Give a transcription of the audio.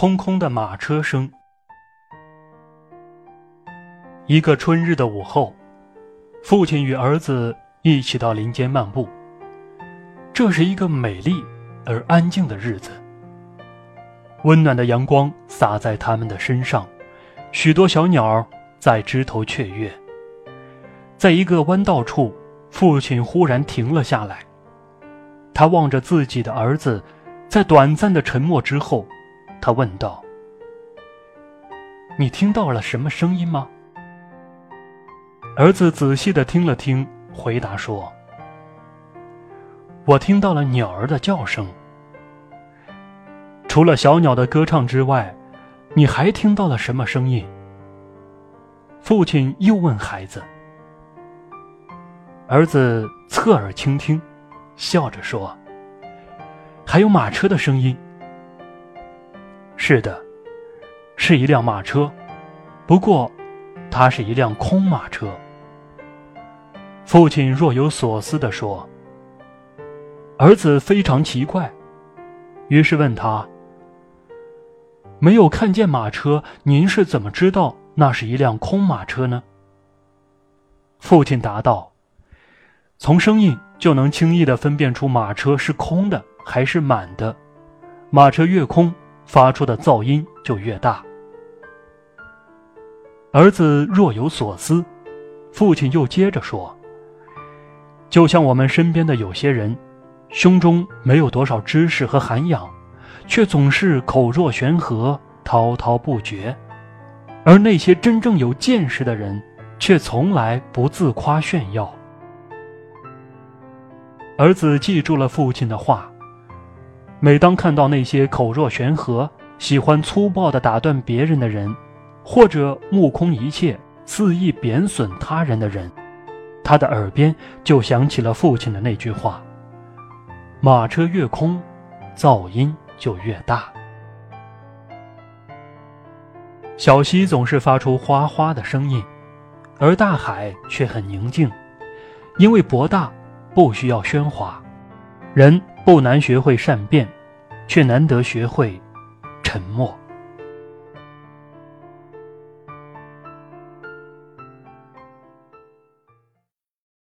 空空的马车声。一个春日的午后，父亲与儿子一起到林间漫步。这是一个美丽而安静的日子。温暖的阳光洒在他们的身上，许多小鸟在枝头雀跃。在一个弯道处，父亲忽然停了下来。他望着自己的儿子，在短暂的沉默之后，他问道：“你听到了什么声音吗？”儿子仔细的听了听，回答说：“我听到了鸟儿的叫声。除了小鸟的歌唱之外，你还听到了什么声音？”父亲又问孩子。儿子侧耳倾听，笑着说：“还有马车的声音。”“是的，是一辆马车，不过，它是一辆空马车。”父亲若有所思地说：“儿子非常奇怪，于是问他：‘没有看见马车，您是怎么知道那是一辆空马车呢？’”父亲答道：“从声音就能轻易地分辨出马车是空的还是满的，马车越空，发出的噪音就越大。”儿子若有所思，父亲又接着说。就像我们身边的有些人，胸中没有多少知识和涵养，却总是口若悬河、滔滔不绝；而那些真正有见识的人，却从来不自夸炫耀。儿子记住了父亲的话，每当看到那些口若悬河、喜欢粗暴地打断别人的人，或者目空一切、肆意贬损他人的人，他的耳边就响起了父亲的那句话：“马车越空，噪音就越大。”小溪总是发出哗哗的声音，而大海却很宁静，因为博大，不需要喧哗。人不难学会善变，却难得学会沉默。